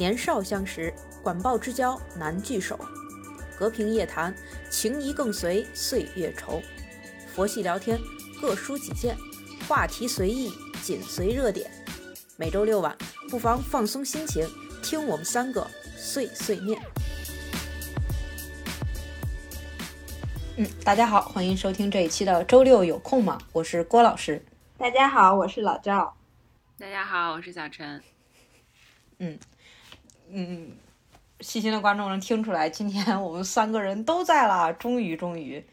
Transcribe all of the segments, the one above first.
年少相识，管鲍之交难聚首。隔屏夜谈，情谊更随岁月稠。佛系聊天，各抒己见，话题随意，紧随热点。每周六晚，不妨放松心情，听我们三个碎碎念。嗯，大家好，欢迎收听这一期的周六有空吗？我是郭老师。大家好，我是老赵。大家好，我是小陈。嗯嗯，细心的观众能听出来，今天我们三个人都在了，终于终于。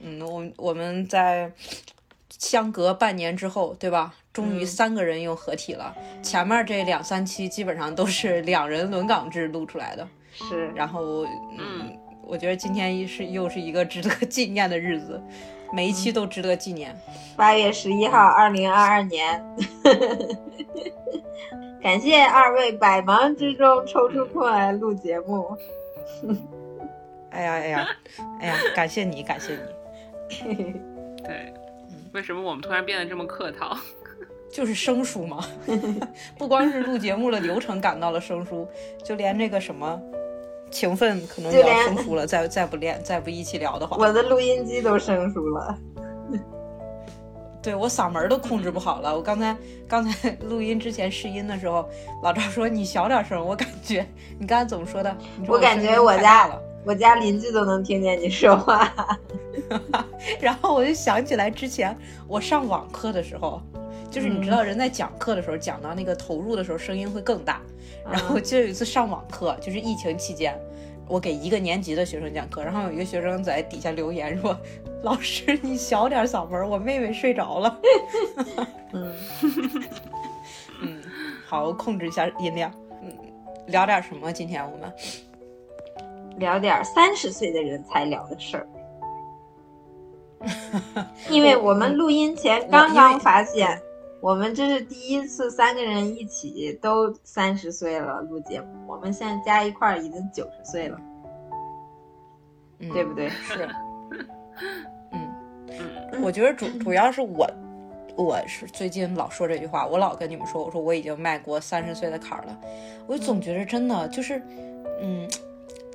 嗯，我我们在相隔半年之后，对吧？终于三个人又合体了。前面这两三期基本上都是两人轮岗制录出来的，是。然后，嗯，我觉得今天是又是一个值得纪念的日子，每一期都值得纪念。八月十一号，二零二二年。感谢二位百忙之中抽出空来录节目。哎呀哎呀哎呀！感谢你，感谢你。对，为什么我们突然变得这么客套？就是生疏嘛。不光是录节目的流程感到了生疏，就连这个什么情分可能也要生疏了。再再不练，再不一起聊的话，我的录音机都生疏了。对我嗓门都控制不好了。我刚才刚才 录音之前试音的时候，老赵说你小点声。我感觉你刚才怎么说的？我感觉我家我家邻居都能听见你说话。然后我就想起来之前我上网课的时候，就是你知道人在讲课的时候讲到那个投入的时候声音会更大。然后就有一次上网课，就是疫情期间。我给一个年级的学生讲课，然后有一个学生在底下留言说：“ 老师，你小点嗓门，我妹妹睡着了。”嗯 嗯，好，我控制一下音量。嗯，聊点什么？今天我们聊点三十岁的人才聊的事儿。因为我们录音前刚刚发现。我们这是第一次三个人一起都三十岁了录节目，我们现在加一块儿已经九十岁了，对不对？是，嗯嗯，我觉得主主要是我，我是最近老说这句话，我老跟你们说，我说我已经迈过三十岁的坎儿了，我总觉得真的就是，嗯，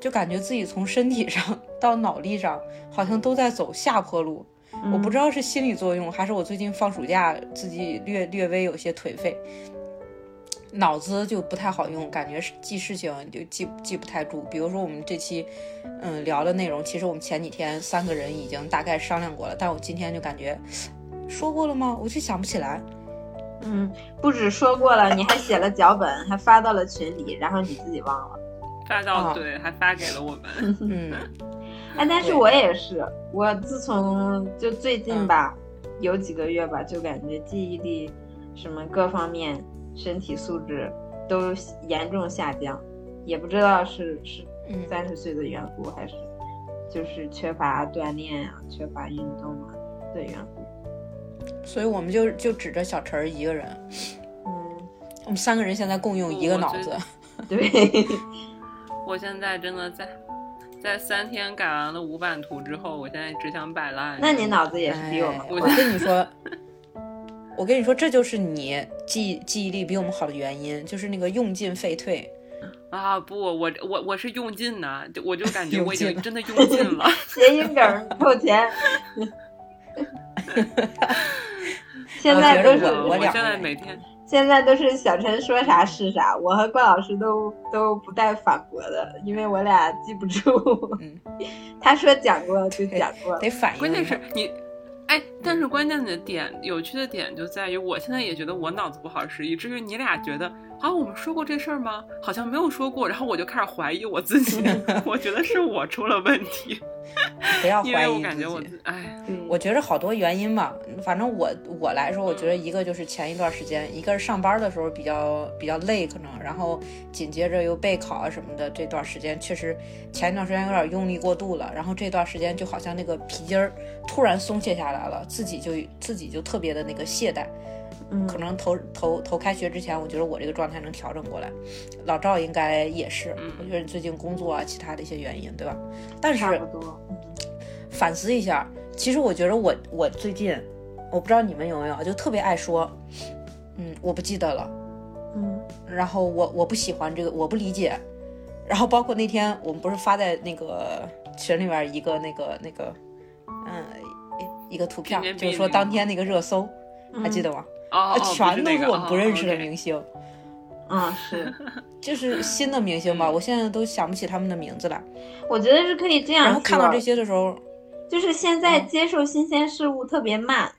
就感觉自己从身体上 到脑力上好像都在走下坡路。我不知道是心理作用，还是我最近放暑假自己略略微有些颓废，脑子就不太好用，感觉记事情就记记不太住。比如说我们这期，嗯，聊的内容，其实我们前几天三个人已经大概商量过了，但我今天就感觉说过了吗？我就想不起来。嗯，不止说过了，你还写了脚本，还发到了群里，然后你自己忘了。发到对，还发给了我们。嗯。哎，但是我也是，我自从就最近吧，有几个月吧，就感觉记忆力什么各方面身体素质都严重下降，也不知道是是三十岁的缘故，还是就是缺乏锻炼啊、缺乏运动啊的缘故。所以我们就就指着小陈儿一个人，嗯，我们三个人现在共用一个脑子。对，我现在真的在。在三天改完了五版图之后，我现在只想摆烂。那你脑子也是比我们……我跟你说，我跟你说，这就是你记记忆力比我们好的原因，就是那个用进废退。啊不，我我我是用尽呢，就我就感觉 我已经真的用尽了。谐音梗扣钱。现在都是我现在每天。现在都是小陈说啥是啥，我和关老师都都不带反驳的，因为我俩记不住。嗯，他说讲过就讲过，得反应。关键是你，哎，但是关键的点，有趣的点就在于，我现在也觉得我脑子不好使，以至于你俩觉得。啊，我们说过这事儿吗？好像没有说过。然后我就开始怀疑我自己，我觉得是我出了问题。不要怀疑因为我感觉我，哎，我觉着好多原因吧。反正我我来说，我觉得一个就是前一段时间，一个是上班的时候比较比较累，可能，然后紧接着又备考啊什么的，这段时间确实前一段时间有点用力过度了。然后这段时间就好像那个皮筋儿突然松懈下来了，自己就自己就特别的那个懈怠。可能头头头开学之前，我觉得我这个状态能调整过来。老赵应该也是，我觉得你最近工作啊，其他的一些原因，对吧？但是反思一下，其实我觉得我我最近，我不知道你们有没有，就特别爱说，嗯，我不记得了，嗯，然后我我不喜欢这个，我不理解。然后包括那天我们不是发在那个群里面一个那个那个，嗯，一一个图片，就是说当天那个热搜，还记得吗？哦，全都是我们不认识的明。明星，嗯，是，就是新的明星吧，我现在都想不起他们的名字来。我觉得是可以这样说。然后看到这些的时候，就是现在接受新鲜事物特别慢。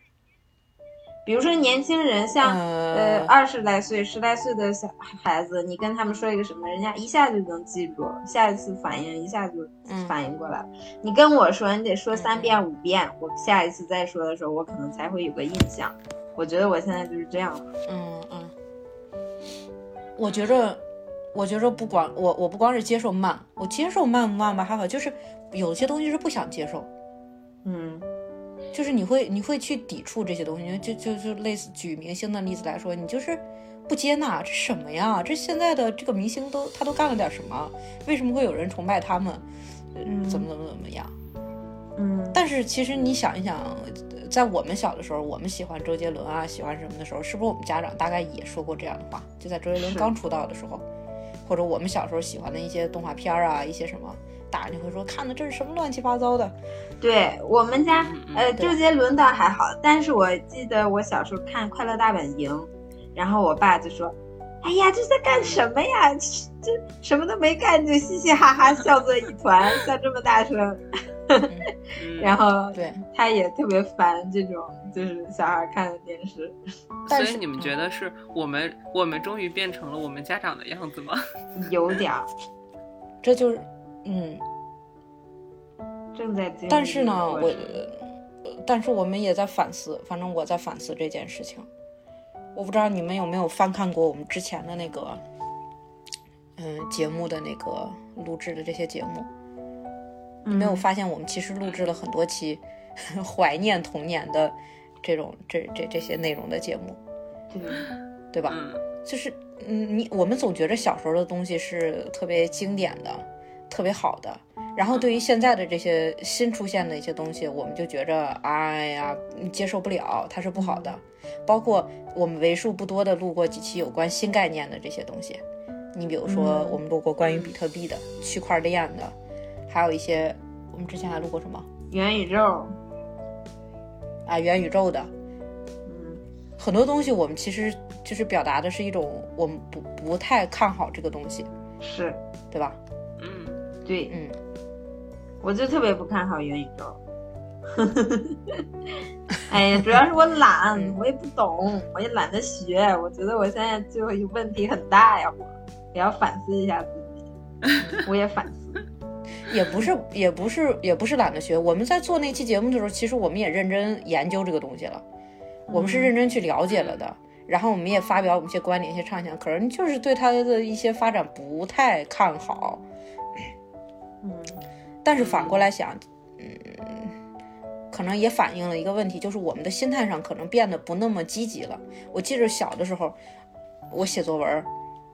比如说年轻人，像呃呃二十来岁、十来岁的小孩子，你跟他们说一个什么，人家一下就能记住，下一次反应一下就嗯反应过来。你跟我说，你得说三遍五遍，我下一次再说的时候，我可能才会有个印象。我觉得我现在就是这样。嗯嗯，我觉着，我觉着不光我我不光是接受慢，我接受慢不慢吧，还好就是有些东西是不想接受，嗯就是你会你会去抵触这些东西，就就就类似举明星的例子来说，你就是不接纳这什么呀？这现在的这个明星都他都干了点什么？为什么会有人崇拜他们？呃嗯怎么怎么怎么样？嗯，但是其实你想一想，在我们小的时候，我们喜欢周杰伦啊，喜欢什么的时候，是不是我们家长大概也说过这样的话？就在周杰伦刚出道的时候，或者我们小时候喜欢的一些动画片啊，一些什么，大人就会说看的这是什么乱七八糟的。对我们家嗯嗯呃，周杰伦倒还好，但是我记得我小时候看《快乐大本营》，然后我爸就说：“哎呀，这在干什么呀？这这什么都没干，就嘻嘻哈哈笑作一团，笑这么大声。”嗯 然后对，他也特别烦这种就是小孩看的电视。但是所以你们觉得是我们我们终于变成了我们家长的样子吗？有点儿这就是，嗯，正在经历但是呢，我但是我们也在反思，反正我在反思这件事情。我不知道你们有没有翻看过我们之前的那个，嗯，节目的那个录制的这些节目，你没有嗯发现我们其实录制了很多期 怀念童年的这种这这这些内容的节目，对，对吧？嗯就是嗯，你我们总觉着小时候的东西是特别经典的、特别好的，然后对于现在的这些新出现的一些东西，我们就觉着哎呀接受不了，它是不好的。包括我们为数不多的录过几期有关新概念的这些东西，你比如说嗯我们录过关于比特币的、区块链的，还有一些我们之前还录过什么？元宇宙，啊元宇宙的，嗯。很多东西我们其实就是表达的是一种我们不不太看好这个东西，是。对吧？嗯，对，嗯，我就特别不看好元宇宙。哎呀，主要是我懒，嗯。我也不懂，我也懒得学。我觉得我现在就有问题很大呀，我也要反思一下自己。我也反思，也不是，也不是，也不是懒得学。我们在做那期节目的时候，其实我们也认真研究这个东西了，我们是认真去了解了的。然后我们也发表我们一些观点、一些畅想，可能就是对它的一些发展不太看好。嗯但是反过来想，嗯，可能也反映了一个问题，就是我们的心态上可能变得不那么积极了。我记着小的时候，我写作文，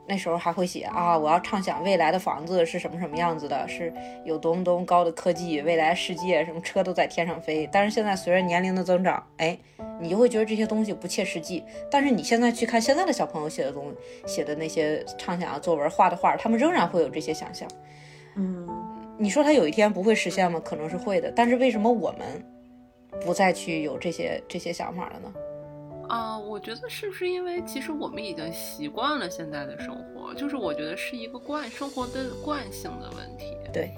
那时候还会写啊，我要畅想未来的房子是什么什么样子的，是有多么多么高的科技，未来世界什么车都在天上飞。但是现在随着年龄的增长，哎，你就会觉得这些东西不切实际。但是你现在去看现在的小朋友写的东写的那些畅想的作文、画的画，他们仍然会有这些想象。嗯你说他有一天不会实现吗？可能是会的，但是为什么我们不再去有这些这些想法了呢？啊、我觉得是不是因为其实我们已经习惯了现在的生活，就是我觉得是一个惯生活的惯性的问题。对，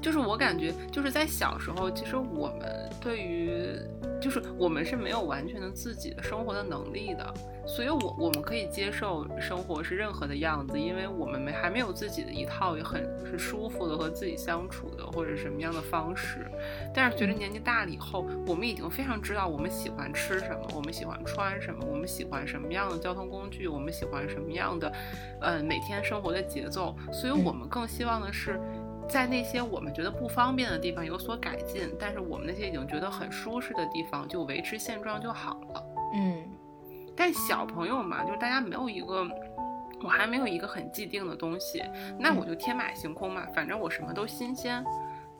就是我感觉就是在小时候，其实我们对于就是我们是没有完全的自己的生活的能力的，所以我我们可以接受生活是任何的样子，因为我们没还没有自己的一套也很是舒服的和自己相处的或者什么样的方式。但是随着年纪大了以后，我们已经非常知道我们喜欢吃什么，我们喜欢穿什么，我们喜欢什么样的交通工具，我们喜欢什么样的，呃，每天生活的节奏。所以我们更希望的是。在那些我们觉得不方便的地方有所改进，但是我们那些已经觉得很舒适的地方就维持现状就好了。嗯但小朋友嘛，就是大家没有一个，我还没有一个很既定的东西，那我就天马行空嘛，反正我什么都新鲜。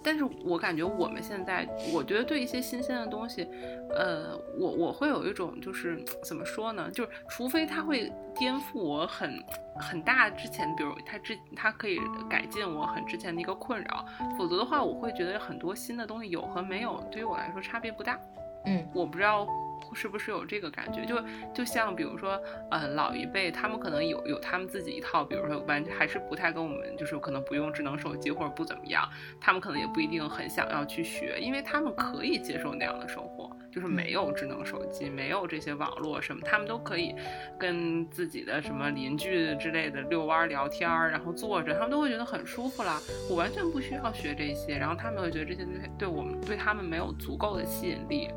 但是我感觉我们现在，我觉得对一些新鲜的东西，呃，我我会有一种就是怎么说呢？就是除非它会颠覆我很很大之前，比如它之它可以改进我很之前的一个困扰，否则的话，我会觉得很多新的东西有和没有对于我来说差别不大。嗯，我不知道。是不是有这个感觉？就就像比如说，呃，老一辈他们可能有有他们自己一套，比如说完还是不太跟我们，就是可能不用智能手机或者不怎么样，他们可能也不一定很想要去学，因为他们可以接受那样的生活。就是没有智能手机，没有这些网络什么，他们都可以跟自己的什么邻居之类的遛弯聊天儿，然后坐着，他们都会觉得很舒服啦。我完全不需要学这些，然后他们会觉得这些对我们对他们没有足够的吸引力。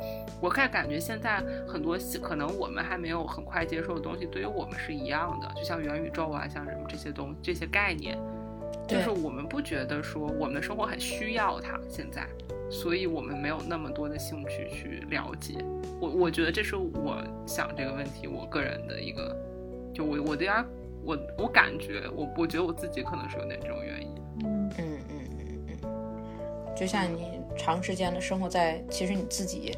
我开始感觉现在很多可能我们还没有很快接受的东西，对于我们是一样的，就像元宇宙啊，像什么这些东这些概念，就是我们不觉得说我们的生活很需要它现在。所以我们没有那么多的兴趣去了解，我我觉得这是我想这个问题，我个人的一个，就我我的呀，我我感觉我我觉得我自己可能是有点这种原因，嗯嗯嗯嗯嗯，就像你长时间的生活在其实你自己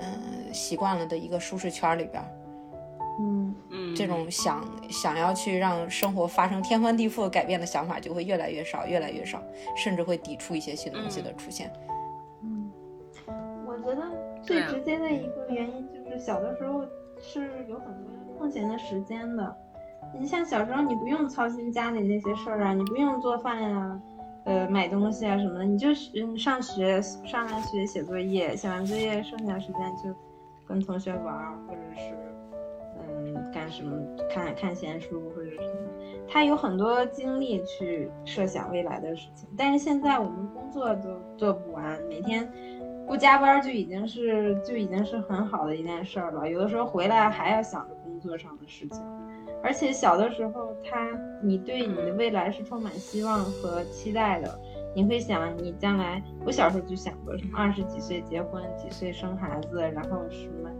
嗯习惯了的一个舒适圈里边，嗯嗯，这种想想要去让生活发生天翻地覆改变的想法就会越来越少越来越少，甚至会抵触一些新东西的出现。最直接的一个原因就是小的时候是有很多空闲的时间的。你像小时候，你不用操心家里那些事儿啊，你不用做饭呀，呃，买东西啊什么的，你就是嗯上学上完学写作业，写完作业剩下时间就跟同学玩，或者是嗯干什么看看闲书或者什么。他有很多精力去设想未来的事情，但是现在我们工作都做不完，每天。不加班就已经是就已经是很好的一件事儿了。有的时候回来还要想着工作上的事情，而且小的时候，他你对你的未来是充满希望和期待的。你会想你将来，我小时候就想过什么二十几岁结婚，几岁生孩子，然后什么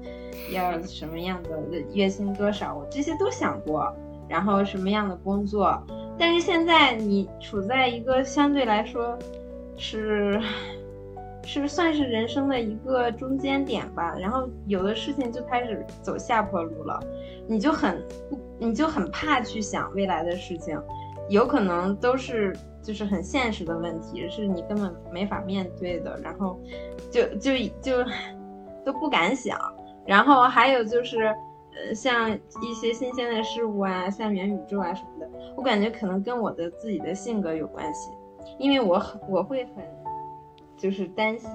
要什么样的月薪多少，我这些都想过。然后什么样的工作，但是现在你处在一个相对来说是。是算是人生的一个中间点吧，然后有的事情就开始走下坡路了，你就很不，你就很怕去想未来的事情，有可能都是就是很现实的问题，是你根本没法面对的，然后就就就都不敢想，然后还有就是呃像一些新鲜的事物啊，像元宇宙啊什么的，我感觉可能跟我的自己的性格有关系，因为我很我会很。就是担心，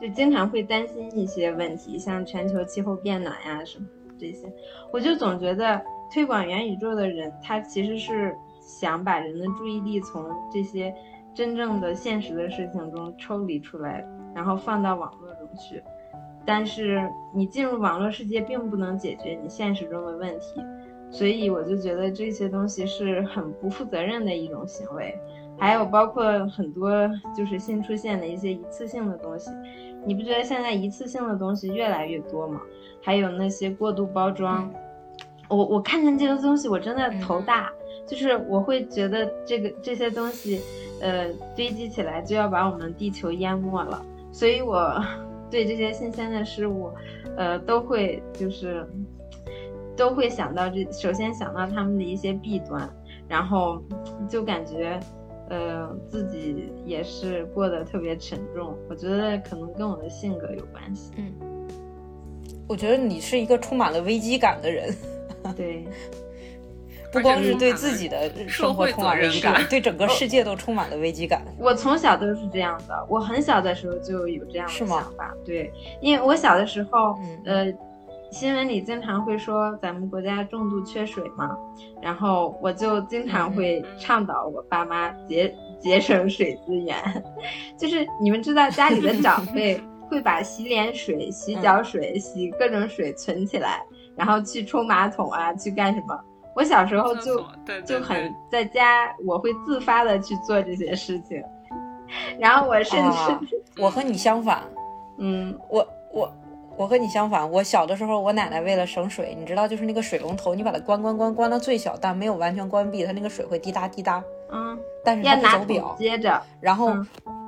就经常会担心一些问题，像全球气候变暖呀什么这些，我就总觉得推广元宇宙的人，他其实是想把人的注意力从这些真正的现实的事情中抽离出来，然后放到网络中去。但是你进入网络世界，并不能解决你现实中的问题，所以我就觉得这些东西是很不负责任的一种行为。还有包括很多就是新出现的一些一次性的东西，你不觉得现在一次性的东西越来越多吗？还有那些过度包装，我我看见这些东西我真的头大，就是我会觉得这个这些东西，呃，堆积起来就要把我们地球淹没了，所以我对这些新鲜的事物，呃，都会就是都会想到这，首先想到他们的一些弊端，然后就感觉。呃，自己也是过得特别沉重，我觉得可能跟我的性格有关系。嗯，我觉得你是一个充满了危机感的人。对，不光是对自己的生活充满危机感，对整个世界都充满了危机感。我从小都是这样的，我很小的时候就有这样的想法。对，因为我小的时候，呃。新闻里经常会说咱们国家重度缺水嘛，然后我就经常会倡导我爸妈节节省水资源，就是你们知道家里的长辈会把洗脸水、洗脚水、洗各种水存起来，然后去冲马桶啊，去干什么？我小时候就就很在家，我会自发的去做这些事情，然后我甚至我和你相反，嗯，我我。我和你相反，我小的时候，我奶奶为了省水，你知道，就是那个水龙头，你把它关关关关到最小，但没有完全关闭，它那个水会滴答滴答。嗯，但是它不走表。接着，然后，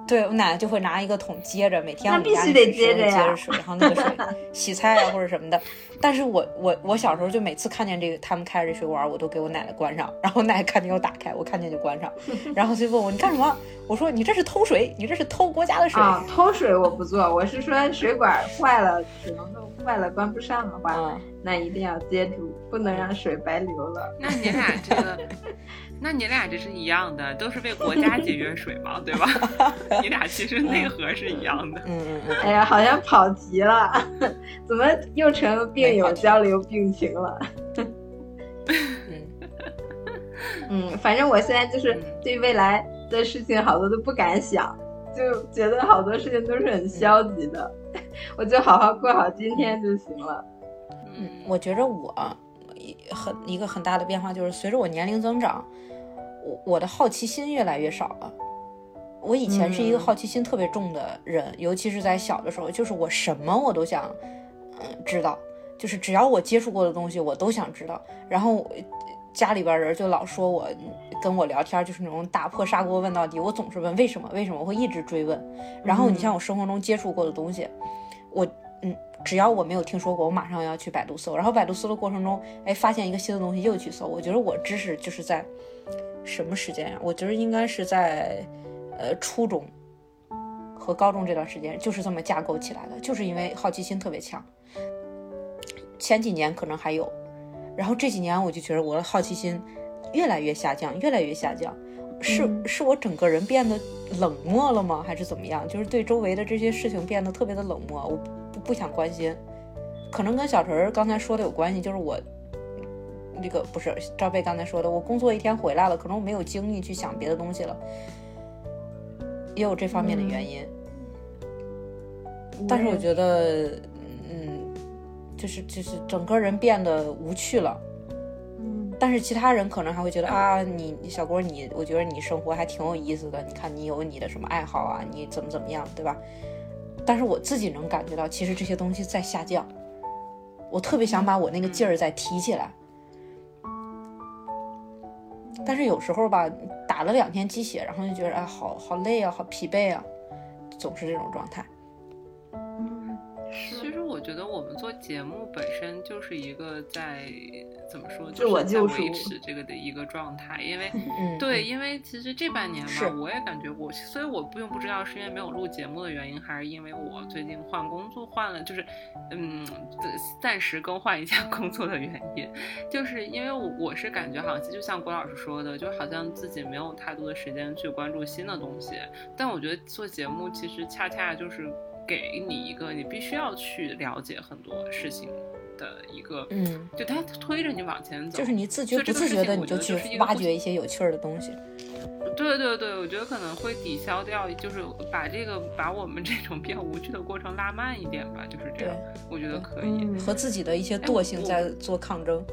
对我奶奶就会拿一个桶接着，每天那我们家必须得是接着呀接着水，然后那个水 洗菜啊或者什么的。但是我我我小时候就每次看见这个他们开着这水管，我都给我奶奶关上，然后我奶奶看见又打开，我看见就关上，然后就问我你干什么？我说你这是偷水，你这是偷国家的水。啊，偷水我不做，我是说水管坏了，水龙头坏了关不上的话，嗯那一定要接住，不能让水白流了。那你俩这个，那你俩这是一样的，都是为国家节约水嘛，对吧？你俩其实内核是一样的。嗯嗯嗯，哎呀，好像跑题了，怎么又成病友交流病情了？嗯嗯，反正我现在就是嗯对未来的事情好多都不敢想，就觉得好多事情都是很消极的，我就好好过好今天就行了。嗯，我觉着我很一个很大的变化就是随着我年龄增长，我我的好奇心越来越少了。我以前是一个嗯好奇心特别重的人，尤其是在小的时候，就是我什么我都想，嗯，知道，就是只要我接触过的东西，我都想知道。然后家里边人就老说我跟我聊天就是那种打破砂锅问到底，我总是问为什么为什么，我会一直追问。然后你像我生活中接触过的东西，我嗯，只要我没有听说过，我马上要去百度搜。然后百度搜的过程中，哎，发现一个新的东西又去搜。我觉得我知识就是在什么时间呀、我觉得应该是在呃初中和高中这段时间，就是这么架构起来的，就是因为好奇心特别强。前几年可能还有，然后这几年我就觉得我的好奇心越来越下降，越来越下降。是嗯是我整个人变得冷漠了吗？还是怎么样？就是对周围的这些事情变得特别的冷漠，我不不不想关心。可能跟小陈儿刚才说的有关系，就是我那个不是赵贝刚才说的，我工作一天回来了，可能我没有精力去想别的东西了，也有这方面的原因。但是我觉得，嗯，就是就是整个人变得无趣了。嗯但是其他人可能还会觉得啊，你你小郭你，我觉得你生活还挺有意思的。你看你有你的什么爱好啊，你怎么怎么样，对吧？但是我自己能感觉到，其实这些东西在下降。我特别想把我那个劲儿再提起来，但是有时候吧，打了两天鸡血，然后就觉得哎，好好累啊，好疲惫啊，总是这种状态。其实我觉得我们做节目本身就是一个在怎么说，就是在维持这个的一个状态，因为嗯，对，嗯，因为其实这半年吧，我也感觉我，所以我并不知道是因为没有录节目的原因，还是因为我最近换工作换了，就是嗯，暂时更换一下工作的原因，就是因为我我是感觉好像就像郭老师说的，就好像自己没有太多的时间去关注新的东西，但我觉得做节目其实恰恰就是给你一个你必须要去了解很多事情的一个，嗯，就它推着你往前走，就是你自觉不自觉的你就去挖掘一些有趣儿的东西。对对对，我觉得可能会抵消掉，就是把这个把我们这种比较无趣的过程拉慢一点吧，就是这样，我觉得可以。嗯和自己的一些惰性在做抗争。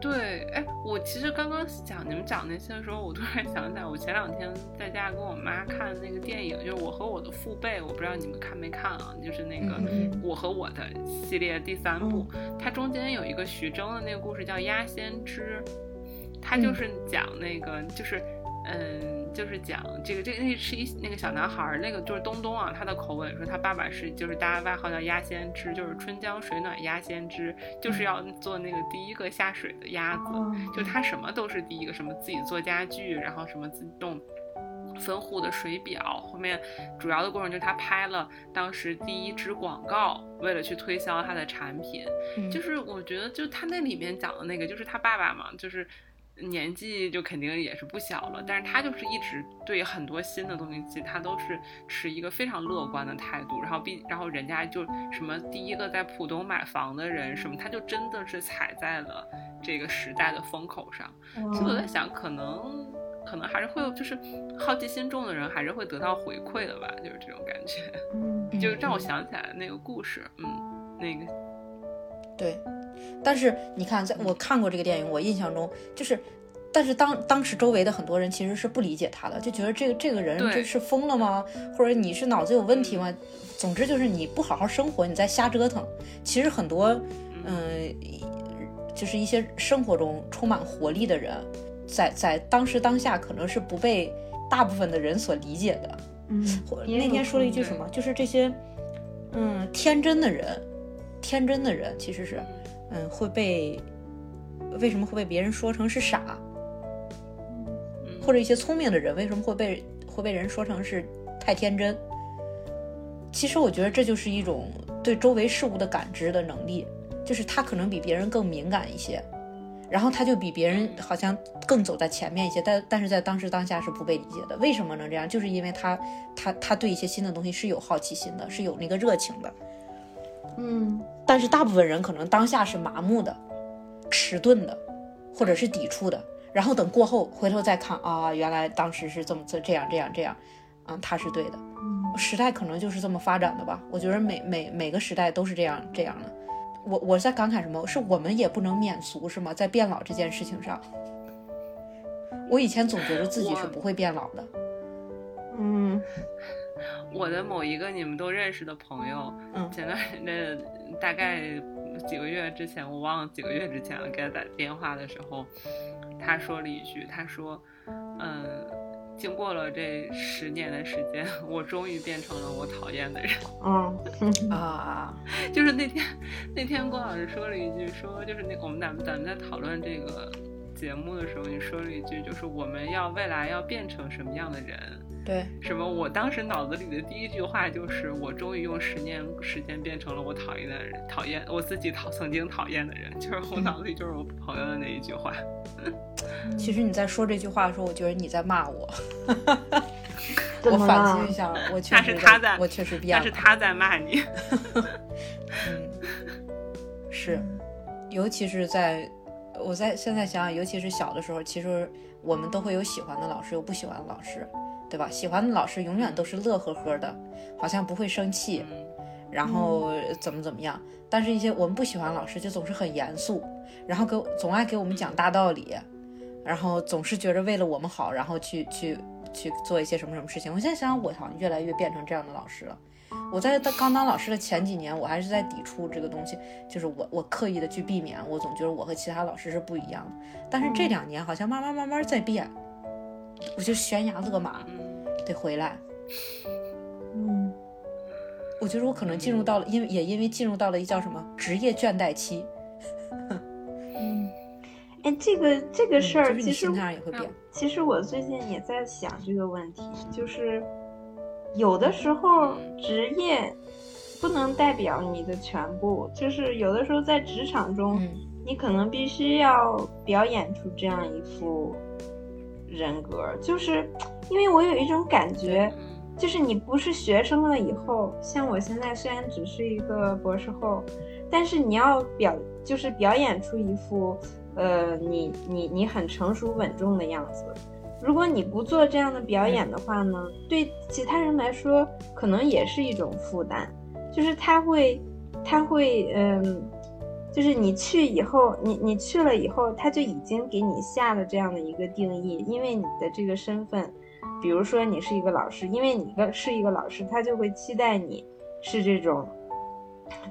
对，哎，我其实刚刚讲你们讲那些的时候，我突然想起来，我前两天在家跟我妈看那个电影，就是《我和我的父辈》，我不知道你们看没看啊？就是那个嗯《我和我的》系列第三部，它中间有一个徐峥的那个故事叫《鸭先知》，它就是讲那个就是。嗯，就是讲这个，这个那是一那个小男孩儿，那个就是东东啊，他的口吻说他爸爸是就是大家外号叫鸭先知，就是春江水暖鸭先知，就是要做那个第一个下水的鸭子，就他什么都是第一个，什么自己做家具，然后什么自动分户的水表，后面主要的过程就是他拍了当时第一支广告，为了去推销他的产品，嗯。就是我觉得就他那里面讲的那个，就是他爸爸嘛，就是。年纪就肯定也是不小了，但是他就是一直对很多新的东西，他都是持一个非常乐观的态度。然后并，然后人家就什么第一个在浦东买房的人什么，他就真的是踩在了这个时代的风口上。所以我在想，可能可能还是会有，就是好奇心重的人还是会得到回馈的吧，就是这种感觉，嗯就让我想起来那个故事，嗯，那个对，但是你看，在我看过这个电影，我印象中就是，但是当当时周围的很多人其实是不理解他的，就觉得这个这个人对这是疯了吗？或者你是脑子有问题吗？总之就是你不好好生活，你在瞎折腾。其实很多，嗯、就是一些生活中充满活力的人，在在当时当下可能是不被大部分的人所理解的。嗯，那天说了一句什么？就是这些，嗯，天真的人，天真的人其实是，嗯，会被为什么会被别人说成是傻？或者一些聪明的人为什么会被会被人说成是太天真？其实我觉得这就是一种对周围事物的感知的能力，就是他可能比别人更敏感一些，然后他就比别人好像更走在前面一些，但但是在当时当下是不被理解的。为什么能这样？就是因为他他他对一些新的东西是有好奇心的，是有那个热情的。嗯，但是大部分人可能当下是麻木的、迟钝的，或者是抵触的。然后等过后回头再看啊，原来当时是这么这这样这样这样，嗯，他是对的。时代可能就是这么发展的吧。我觉得每每每个时代都是这样这样的。我我在感慨什么？是我们也不能免俗是吗？在变老这件事情上，我以前总觉得自己是不会变老的。嗯，我的某一个你们都认识的朋友，嗯，前段那大概几个月之前，我忘了几个月之前了，给他打电话的时候，他说了一句，他说，嗯。经过了这十年的时间，我终于变成了我讨厌的人。嗯啊，就是那天，那天郭老师说了一句，说就是那我们咱们咱们在讨论这个节目的时候，你说了一句，就是我们要未来要变成什么样的人。对，什么？我当时脑子里的第一句话就是，我终于用十年时间变成了我讨厌的人，讨厌我自己讨曾经讨厌的人，就是我脑子里就是我朋友的那一句话。其实你在说这句话的时候，我觉得你在骂我。我反思一下，我确实，他在我确实变了。那是他在骂你。嗯，是，尤其是在，我在现在想想，尤其是小的时候，其实我们都会有喜欢的老师，有不喜欢的老师。对吧？喜欢的老师永远都是乐呵呵的，好像不会生气，然后怎么怎么样。但是，一些我们不喜欢老师，就总是很严肃，然后给总爱给我们讲大道理，然后总是觉着为了我们好，然后去去去做一些什么什么事情。我现在想想，我好像越来越变成这样的老师了。我在刚当老师的前几年，我还是在抵触这个东西，就是我我刻意的去避免，我总觉得我和其他老师是不一样的。但是这两年好像慢慢慢慢在变。我就悬崖勒马，得回来。嗯，我觉得我可能进入到了，因为也因为进入到了一叫什么职业倦怠期。嗯，哎，这个这个事儿，其实心态也会变。其实我最近也在想这个问题，就是有的时候职业不能代表你的全部，就是有的时候在职场中，你可能必须要表演出这样一副。人格就是，因为我有一种感觉，就是你不是学生了以后，像我现在虽然只是一个博士后，但是你要表就是表演出一副，呃，你你你很成熟稳重的样子。如果你不做这样的表演的话呢，对其他人来说可能也是一种负担，就是他会他会嗯。就是你去以后，你你去了以后，他就已经给你下了这样的一个定义，因为你的这个身份，比如说你是一个老师，因为你一个是一个老师，他就会期待你是这种，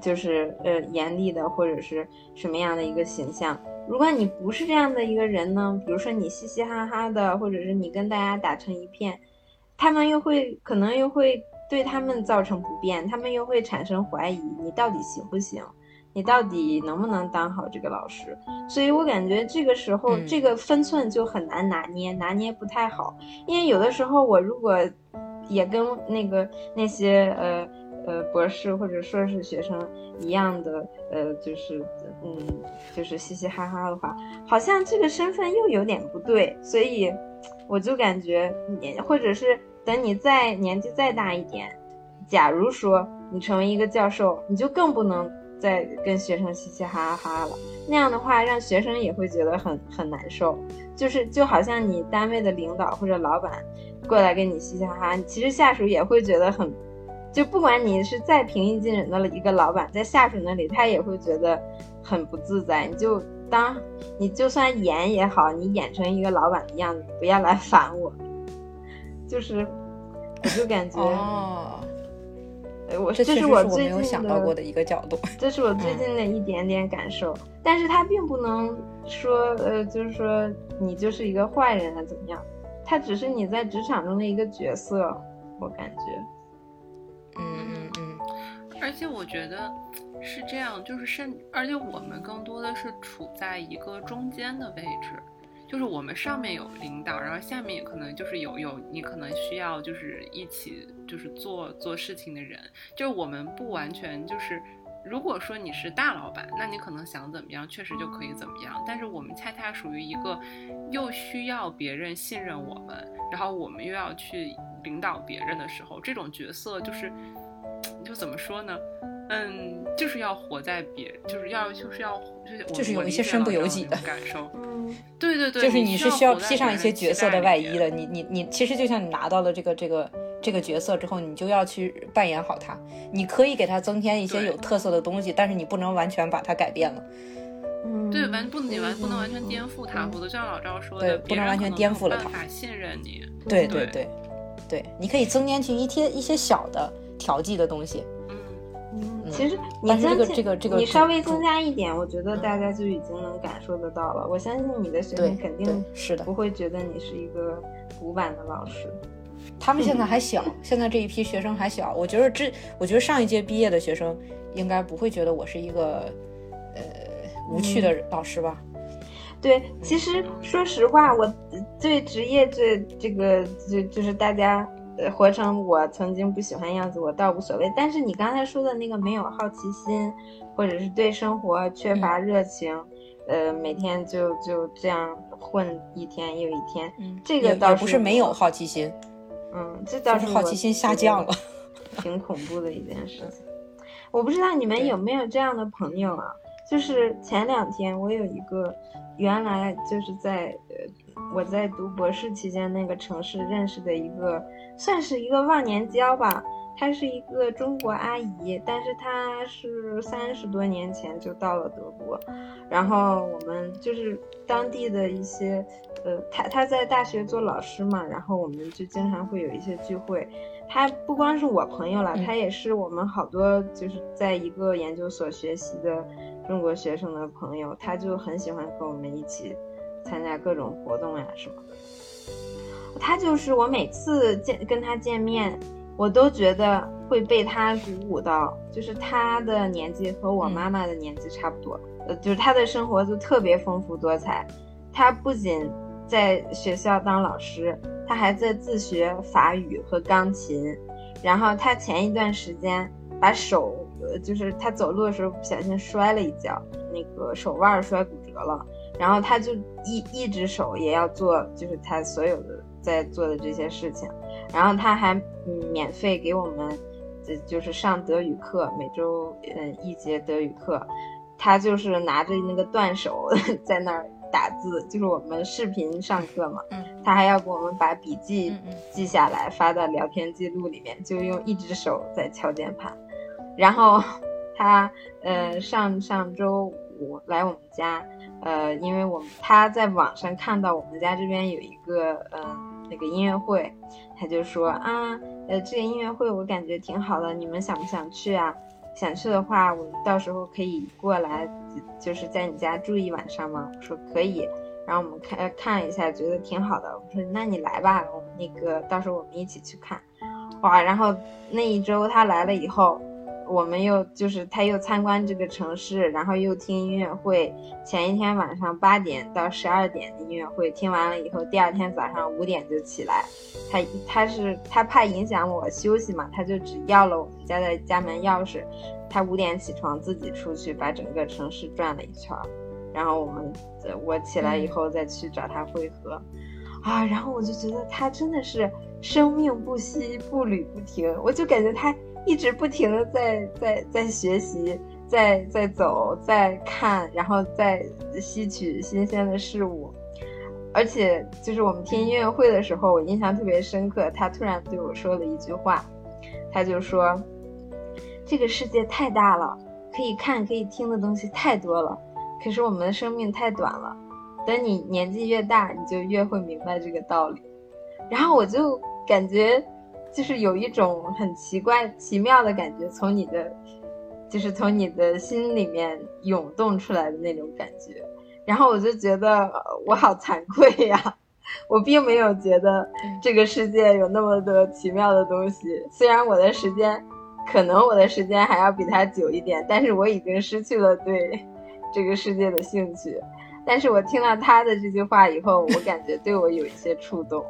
就是呃严厉的或者是什么样的一个形象。如果你不是这样的一个人呢，比如说你嘻嘻哈哈的，或者是你跟大家打成一片，他们又会可能又会对他们造成不便，他们又会产生怀疑，你到底行不行？你到底能不能当好这个老师？所以我感觉这个时候这个分寸就很难拿捏，拿捏不太好。因为有的时候我如果也跟那个那些呃呃博士或者硕士学生一样的呃，就是嗯就是嘻嘻哈哈的话，好像这个身份又有点不对。所以我就感觉你或者是等你再年纪再大一点，假如说你成为一个教授，你就更不能。在跟学生嘻嘻哈哈了，那样的话让学生也会觉得很很难受，就是就好像你单位的领导或者老板过来跟你嘻嘻哈哈，其实下属也会觉得很，就不管你是再平易近人的一个老板，在下属那里他也会觉得很不自在。你就当你就算演也好，你演成一个老板的样子，不要来烦我，就是我就感觉。我这是我最近想到过的一个角度，这是我最近的一点点感受。但是他并不能说，呃，就是说你就是一个坏人啊，怎么样？他只是你在职场中的一个角色，我感觉。嗯嗯嗯。而且我觉得是这样，就是甚，而且我们更多的是处在一个中间的位置。就是我们上面有领导，然后下面也可能就是有有你可能需要就是一起就是做做事情的人，就是我们不完全就是，如果说你是大老板，那你可能想怎么样，确实就可以怎么样。但是我们恰恰属于一个又需要别人信任我们，然后我们又要去领导别人的时候，这种角色就是，就怎么说呢？嗯，就是要活在别，就是要就是要就是就是有一些身不由己的感受。嗯，对对对，就是你是需要披上一些角色的外衣的。你你你，其实就像你拿到了这个这个这个角色之后，你就要去扮演好它。你可以给它增添一些有特色的东西，但是你不能完全把它改变了。嗯，对，完不能你完不能完全颠覆它，否则像老赵说的，不能完全颠覆了它。信任你。对对对对，你可以增添去一些一些小的调剂的东西。其实你增加，你稍微增加一点，我觉得大家就已经能感受得到了。我相信你的学生肯定是的，不会觉得你是一个古板的老师。他们现在 还小，现在这一批学生还小。我觉得这，我觉得上一届毕业的学生应该不会觉得我是一个呃无趣的老师吧？对，其实说实话，我对职业这这个就就是大家。活成我曾经不喜欢样子，我倒无所谓。但是你刚才说的那个没有好奇心，或者是对生活缺乏热情，呃，每天就就这样混一天又一天，这个倒不是没有好奇心，嗯，这倒是好奇心下降了，挺恐怖的一件事情。我不知道你们有没有这样的朋友啊？就是前两天我有一个原来就是在呃我在读博士期间那个城市认识的一个。算是一个忘年交吧。她是一个中国阿姨，但是她是三十多年前就到了德国。然后我们就是当地的一些，呃，她她在大学做老师嘛，然后我们就经常会有一些聚会。她不光是我朋友了，她也是我们好多就是在一个研究所学习的中国学生的朋友。她就很喜欢和我们一起参加各种活动呀什么的。他就是我每次见跟他见面，我都觉得会被他鼓舞到。就是他的年纪和我妈妈的年纪差不多，呃，就是他的生活就特别丰富多彩。他不仅在学校当老师，他还在自学法语和钢琴。然后他前一段时间把手，呃，就是他走路的时候不小心摔了一跤，那个手腕摔骨折了。然后他就一一只手也要做，就是他所有的。在做的这些事情，然后他还免费给我们，就是上德语课，每周嗯一节德语课，他就是拿着那个断手在那儿打字，就是我们视频上课嘛，他还要给我们把笔记记下来发到聊天记录里面，就用一只手在敲键盘，然后他呃上上周五来我们家。呃，因为我们他在网上看到我们家这边有一个嗯那个音乐会，他就说啊，呃这个音乐会我感觉挺好的，你们想不想去啊？想去的话，我到时候可以过来，就是在你家住一晚上吗？我说可以，然后我们看看一下，觉得挺好的。我说那你来吧，我们那个到时候我们一起去看，哇！然后那一周他来了以后。我们又就是他又参观这个城市，然后又听音乐会。前一天晚上八点到十二点的音乐会听完了以后，第二天早上五点就起来。他他是他怕影响我休息嘛，他就只要了我们家的家门钥匙。他五点起床自己出去把整个城市转了一圈，然后我们我起来以后再去找他会合。啊，然后我就觉得他真的是生命不息，步履不停，我就感觉他。一直不停的在在在学习，在在走，在看，然后在吸取新鲜的事物，而且就是我们听音乐会的时候，我印象特别深刻。他突然对我说了一句话，他就说：“这个世界太大了，可以看可以听的东西太多了，可是我们的生命太短了。等你年纪越大，你就越会明白这个道理。”然后我就感觉。就是有一种很奇怪、奇妙的感觉，从你的，就是从你的心里面涌动出来的那种感觉。然后我就觉得我好惭愧呀，我并没有觉得这个世界有那么多奇妙的东西。虽然我的时间，可能我的时间还要比他久一点，但是我已经失去了对这个世界的兴趣。但是我听到他的这句话以后，我感觉对我有一些触动。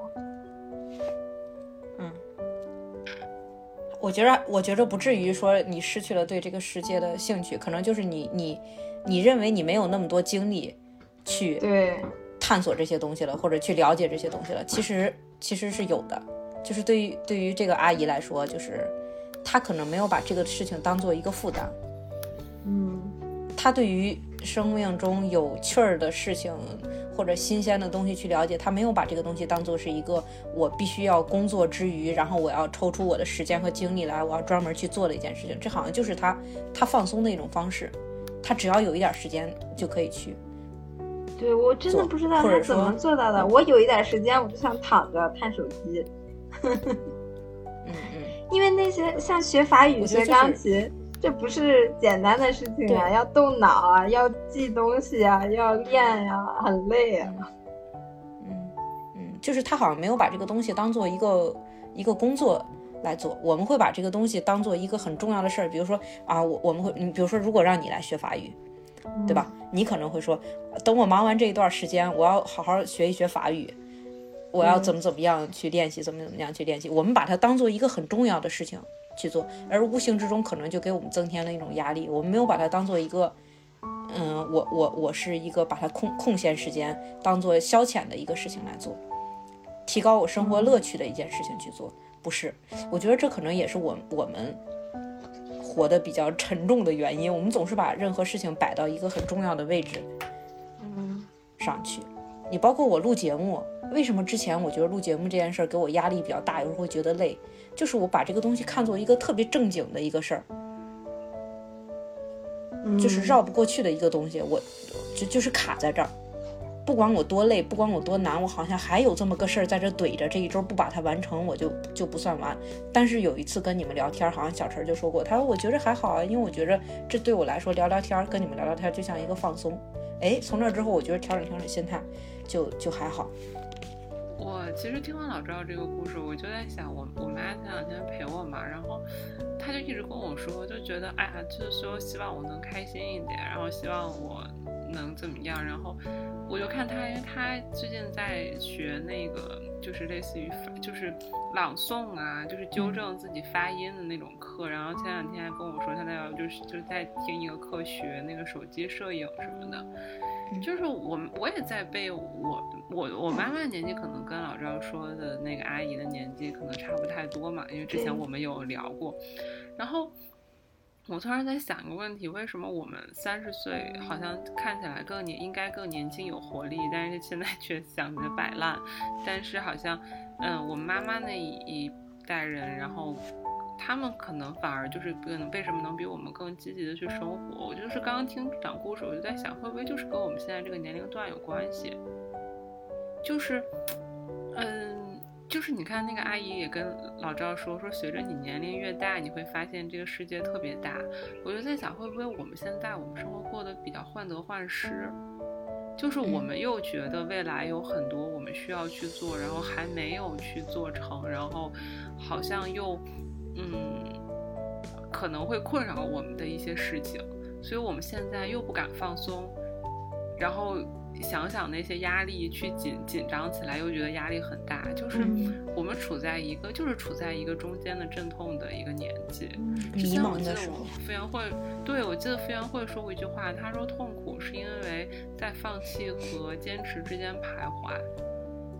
我觉着，我觉着不至于说你失去了对这个世界的兴趣，可能就是你你你认为你没有那么多精力去对。探索这些东西了，或者去了解这些东西了，其实其实是有的。就是对于对于这个阿姨来说，就是她可能没有把这个事情当做一个负担。嗯，她对于生命中有趣儿的事情或者新鲜的东西去了解，他没有把这个东西当做是一个我必须要工作之余，然后我要抽出我的时间和精力来，我要专门去做的一件事情。这好像就是他他放松的一种方式。他只要有一点时间就可以去。对，我真的不知道他怎么做到的。我有一点时间，我就想躺着看手机。嗯嗯。因为那些像学法语、学钢琴，这不是简单的事情啊，要动脑啊，要记东西啊，要练呀，很累啊。嗯嗯，就是他好像没有把这个东西当做一个一个工作来做。我们会把这个东西当做一个很重要的事儿，比如说啊，我我们会，你比如说，如果让你来学法语。对吧？你可能会说，等我忙完这一段时间，我要好好学一学法语，我要怎么怎么样去练习，怎么怎么样去练习。我们把它当做一个很重要的事情去做，而无形之中可能就给我们增添了一种压力。我们没有把它当做一个，嗯，我我我是一个把它空空闲时间当做消遣的一个事情来做，提高我生活乐趣的一件事情去做，不是？我觉得这可能也是我我们。活得比较沉重的原因，我们总是把任何事情摆到一个很重要的位置，嗯，上去。你包括我录节目，为什么之前我觉得录节目这件事儿给我压力比较大，有时候会觉得累，就是我把这个东西看作一个特别正经的一个事儿，就是绕不过去的一个东西，我就就是卡在这儿。不管我多累，不管我多难，我好像还有这么个事儿在这怼着。这一周不把它完成，我就就不算完。但是有一次跟你们聊天，好像小陈就说过，他说我觉着还好啊，因为我觉着这对我来说聊聊天，跟你们聊聊天就像一个放松。哎，从那之后，我觉得调整调整心态，就就还好。我其实听完老赵这个故事，我就在想，我我妈前两天陪我嘛，然后她就一直跟我说，就觉得哎呀，就是说希望我能开心一点，然后希望我。能怎么样？然后我就看她，因为她最近在学那个，就是类似于就是朗诵啊，就是纠正自己发音的那种课。然后前两天还跟我说，她在就是就是在听一个课，学那个手机摄影什么的。就是我我也在被我我我妈妈年纪可能跟老赵说的那个阿姨的年纪可能差不太多嘛，因为之前我们有聊过，然后。我突然在想一个问题：为什么我们三十岁好像看起来更年应该更年轻有活力，但是现在 却想着摆烂？但是好像，嗯，我妈妈那一代人，然后他们可能反而就是可能为什么能比我们更积极的去生活？我就是刚刚听讲故事，我就在想，会不会就是跟我们现在这个年龄段有关系？就是，嗯。就是你看那个阿姨也跟老赵说说，随着你年龄越大，你会发现这个世界特别大。我就在想，会不会我们现在我们生活过得比较患得患失，就是我们又觉得未来有很多我们需要去做，然后还没有去做成，然后好像又嗯可能会困扰我们的一些事情，所以我们现在又不敢放松，然后。想想那些压力，去紧紧张起来，又觉得压力很大。就是我们处在一个，就是处在一个中间的阵痛的一个年纪。迷茫的时候，傅园慧，对我记得傅园慧说过一句话，她说痛苦是因为在放弃和坚持之间徘徊。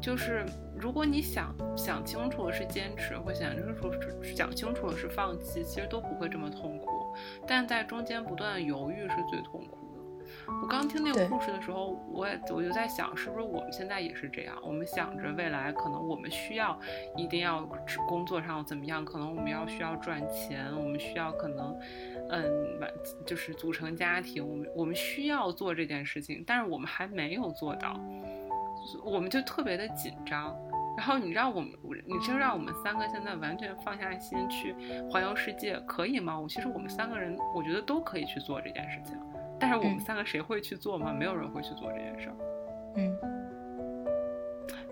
就是如果你想想清楚了是坚持，或想清楚是想清楚了是放弃，其实都不会这么痛苦。但在中间不断犹豫是最痛苦的。我刚听那个故事的时候，我也我就在想，是不是我们现在也是这样？我们想着未来可能我们需要一定要工作上怎么样？可能我们要需要赚钱，我们需要可能，嗯，就是组成家庭，我们我们需要做这件事情，但是我们还没有做到，我们就特别的紧张。然后你让我们，你就让我们三个现在完全放下心去环游世界，可以吗？我其实我们三个人，我觉得都可以去做这件事情。但是我们三个谁会去做吗？没有人会去做这件事儿。嗯，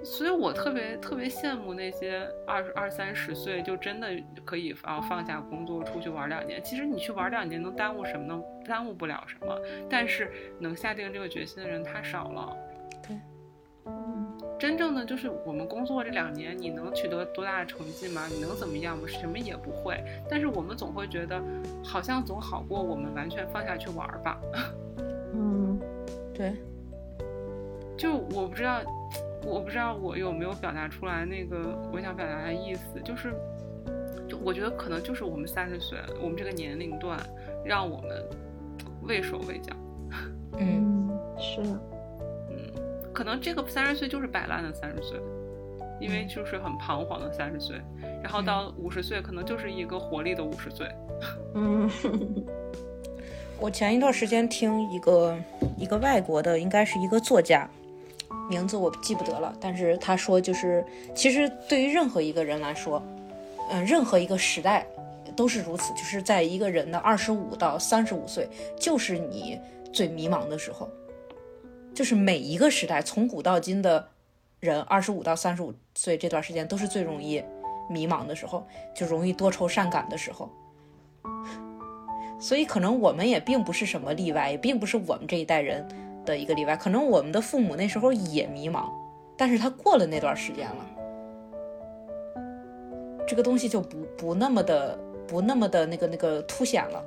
所以我特别特别羡慕那些二二三十岁就真的可以啊放下工作出去玩两年。其实你去玩两年能耽误什么呢？耽误不了什么。但是能下定这个决心的人太少了。真正的就是我们工作这两年，你能取得多大的成绩吗？你能怎么样吗？什么也不会。但是我们总会觉得，好像总好过我们完全放下去玩吧。嗯，对，就我不知道。我不知道我有没有表达出来那个我想表达的意思，就是，就我觉得可能就是我们三十岁，我们这个年龄段，让我们畏手畏脚。嗯，是，嗯，可能这个三十岁就是摆烂的三十岁，因为就是很彷徨的三十岁，然后到五十岁可能就是一个活力的五十岁。嗯，我前一段时间听一个一个外国的，应该是一个作家。名字我记不得了，但是他说，就是其实对于任何一个人来说，嗯，任何一个时代都是如此，就是在一个人的二十五到三十五岁，就是你最迷茫的时候，就是每一个时代从古到今的人，二十五到三十五岁这段时间都是最容易迷茫的时候，就容易多愁善感的时候。所以可能我们也并不是什么例外，也并不是我们这一代人。的一个例外，可能我们的父母那时候也迷茫，但是他过了那段时间了，这个东西就不不那么的不那么的那个那个凸显了，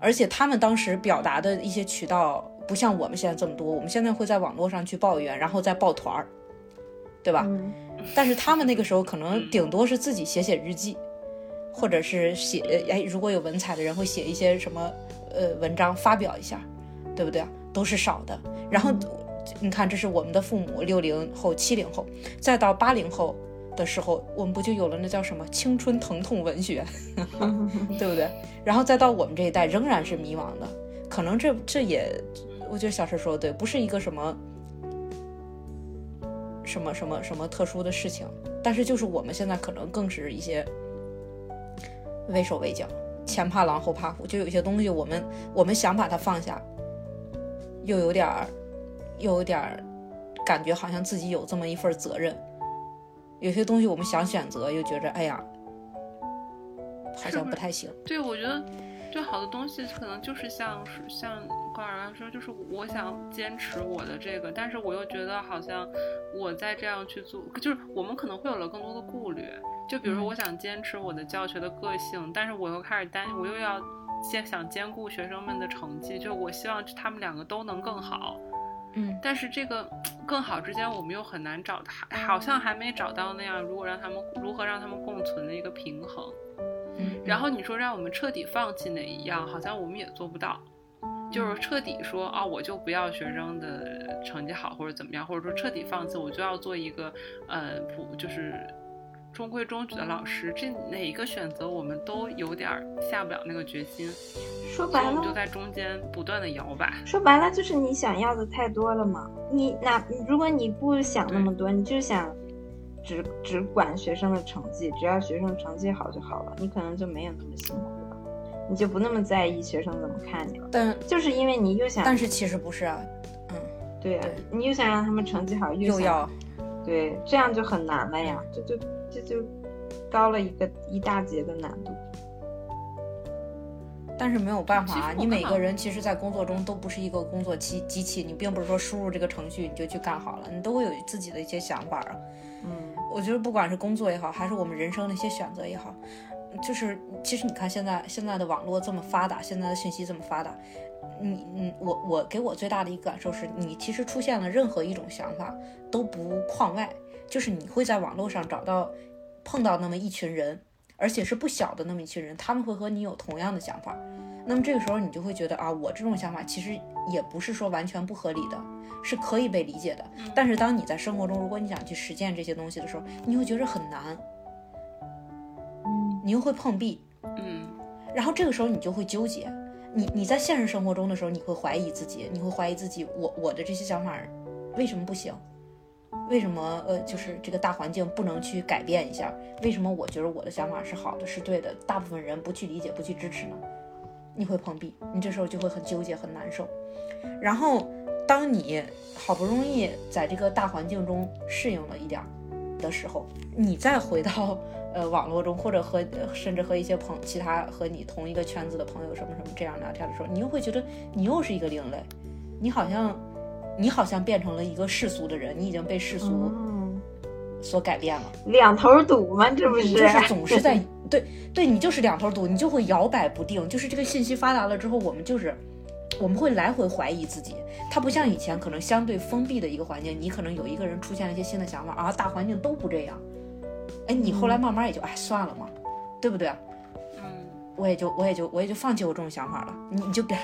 而且他们当时表达的一些渠道不像我们现在这么多，我们现在会在网络上去抱怨，然后再抱团儿，对吧？但是他们那个时候可能顶多是自己写写日记，或者是写哎，如果有文采的人会写一些什么呃文章发表一下，对不对？都是少的，然后你看，这是我们的父母六零后、七零后，再到八零后的时候，我们不就有了那叫什么青春疼痛文学，对不对？然后再到我们这一代，仍然是迷茫的。可能这这也，我觉得小陈说的对，不是一个什么什么什么什么特殊的事情，但是就是我们现在可能更是一些畏手畏脚，前怕狼后怕虎，就有些东西我们我们想把它放下。又有点儿，又有点儿，感觉好像自己有这么一份责任。有些东西我们想选择，又觉着哎呀，好像不太行。对，我觉得最好的东西可能就是像是像高尔刚说，就是我想坚持我的这个，但是我又觉得好像我在这样去做，就是我们可能会有了更多的顾虑。就比如说，我想坚持我的教学的个性，但是我又开始担，我又要。兼想兼顾学生们的成绩，就我希望他们两个都能更好，嗯，但是这个更好之间，我们又很难找，还好像还没找到那样，如果让他们如何让他们共存的一个平衡，嗯，然后你说让我们彻底放弃哪一样，好像我们也做不到，就是彻底说啊，我就不要学生的成绩好或者怎么样，或者说彻底放弃，我就要做一个呃普就是。中规中矩的老师，这哪一个选择我们都有点下不了那个决心。说白了，我们就在中间不断的摇摆。说白了，就是你想要的太多了嘛。你那如果你不想那么多，你就想只只管学生的成绩，只要学生成绩好就好了，你可能就没有那么辛苦了，你就不那么在意学生怎么看你了。但就是因为你又想，但是其实不是啊，嗯，对呀，你又想让他们成绩好，又要，对，这样就很难了呀，这就。这就高了一个一大截的难度，但是没有办法啊！你每个人其实，在工作中都不是一个工作机机器，你并不是说输入这个程序你就去干好了，你都会有自己的一些想法啊。嗯，我觉得不管是工作也好，还是我们人生的一些选择也好，就是其实你看现在现在的网络这么发达，现在的信息这么发达，你你我我给我最大的一个感受是，你其实出现了任何一种想法都不框外。就是你会在网络上找到、碰到那么一群人，而且是不小的那么一群人，他们会和你有同样的想法。那么这个时候你就会觉得啊，我这种想法其实也不是说完全不合理的，是可以被理解的。但是当你在生活中，如果你想去实践这些东西的时候，你会觉得很难，嗯，你又会碰壁，嗯，然后这个时候你就会纠结。你你在现实生活中的时候，你会怀疑自己，你会怀疑自己，我我的这些想法为什么不行？为什么呃，就是这个大环境不能去改变一下？为什么我觉得我的想法是好的，是对的？大部分人不去理解，不去支持呢？你会碰壁，你这时候就会很纠结，很难受。然后，当当你好不容易在这个大环境中适应了一点儿的时候，你再回到呃网络中，或者和甚至和一些朋其他和你同一个圈子的朋友什么什么这样聊天的时候，你又会觉得你又是一个另类，你好像你好像变成了一个世俗的人，你已经被世俗嗯，所改变了。两头堵嘛，这不是？你就是总是 在对对，你就是两头堵，你就会摇摆不定。就是这个信息发达了之后，我们就是我们会来回怀疑自己。它不像以前可能相对封闭的一个环境，你可能有一个人出现了一些新的想法啊，大环境都不这样，哎，你后来慢慢也就哎算了嘛，对不对？嗯我也就我也就我也就放弃我这种想法了。你你就别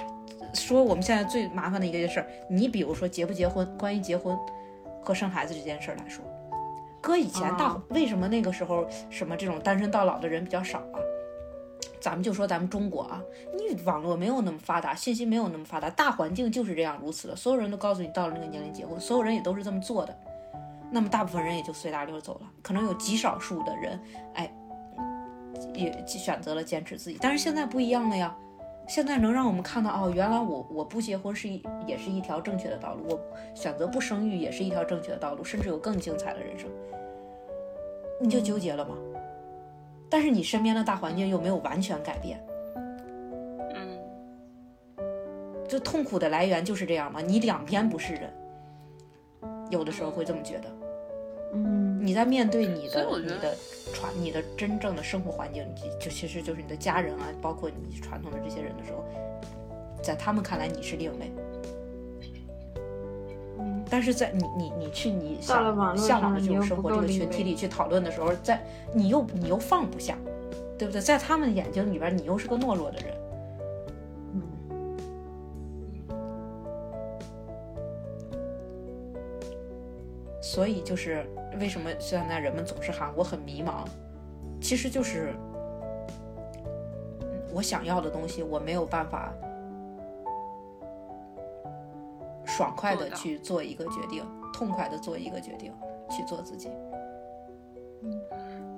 说我们现在最麻烦的一个事儿，你比如说结不结婚，关于结婚和生孩子这件事儿来说，搁以前大、啊为什么那个时候什么这种单身到老的人比较少啊？咱们就说咱们中国啊，你网络没有那么发达，信息没有那么发达，大环境就是这样如此的，所有人都告诉你到了那个年龄结婚，所有人也都是这么做的，那么大部分人也就随大流走了，可能有极少数的人，哎，也选择了坚持自己，但是现在不一样了呀。现在能让我们看到哦，原来我我不结婚是一也是一条正确的道路，我选择不生育也是一条正确的道路，甚至有更精彩的人生，你就纠结了吗？但是你身边的大环境又没有完全改变，嗯。就痛苦的来源就是这样嘛，你两边不是人，有的时候会这么觉得。嗯，你在面对你的你的传你的真正的生活环境，就就其实就是你的家人啊，包括你传统的这些人的时候，在他们看来你是另类，嗯但是在你你你去你向向往的这种生活这个群体里去讨论的时候，在你又你又放不下，对不对？在他们眼睛里边，你又是个懦弱的人。嗯所以就是为什么现在人们总是喊我很迷茫，其实就是，嗯我想要的东西我没有办法爽快的去做一个决定，痛快的做一个决定，去做自己。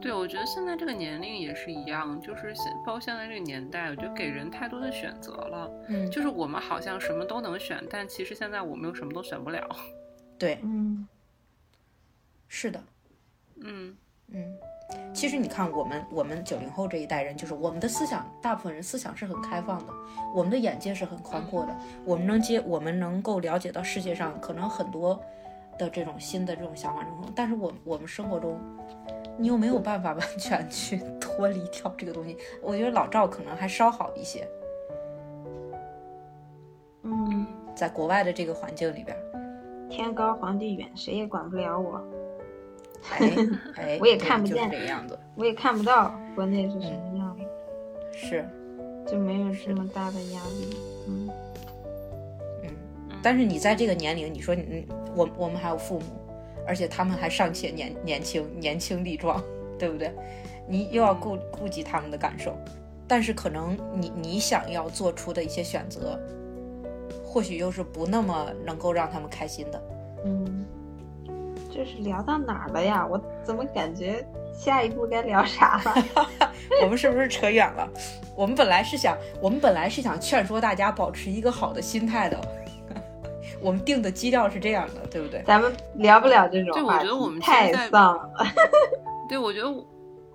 对，我觉得现在这个年龄也是一样，就是现包括现在这个年代，我觉得给人太多的选择了。嗯，就是我们好像什么都能选，但其实现在我们又什么都选不了。对，嗯是的，嗯嗯。其实你看，我们我们九零后这一代人，就是我们的思想，大部分人思想是很开放的，我们的眼界是很宽阔的，我们能接，我们能够了解到世界上可能很多的这种新的这种想法中，但是我我们生活中，你又没有办法 完全去脱离掉这个东西。我觉得老赵可能还稍好一些，嗯，在国外的这个环境里边，天高皇帝远，谁也管不了我，哎哎，我也看不见这个样子，我也看不到国内是什么样的，是，就没有这么大的压力。嗯嗯。嗯但是你在这个年龄，你说你嗯我我们还有父母，而且他们还尚且年年轻年轻力壮，对不对？你又要顾顾及他们的感受，但是可能你你想要做出的一些选择，或许又是不那么能够让他们开心的。嗯，这是聊到哪儿了呀？我怎么感觉下一步该聊啥了？我们是不是扯远了？我们本来是想，我们本来是想劝说大家保持一个好的心态的。我们定的基调是这样的，对不对？咱们聊不了这种对我，觉得我们太丧了。对，我觉得我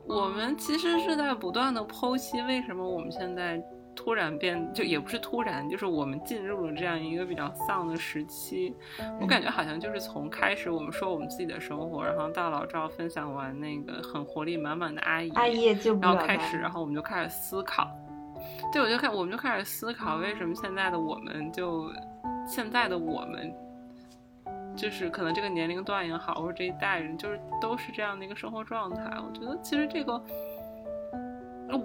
我们其实是在不断的剖析为什么我们现在突然变，就也不是突然，就是我们进入了这样一个比较丧的时期。我感觉好像就是从开始我们说我们自己的生活，然后到老赵分享完那个很活力满满的阿姨，然后开始，然后我们就开始思考。对，我就开，我们就开始思考，为什么现在的我们就现在的我们，就是可能这个年龄段也好，或者这一代人，就是都是这样的一个生活状态。我觉得其实这个，呃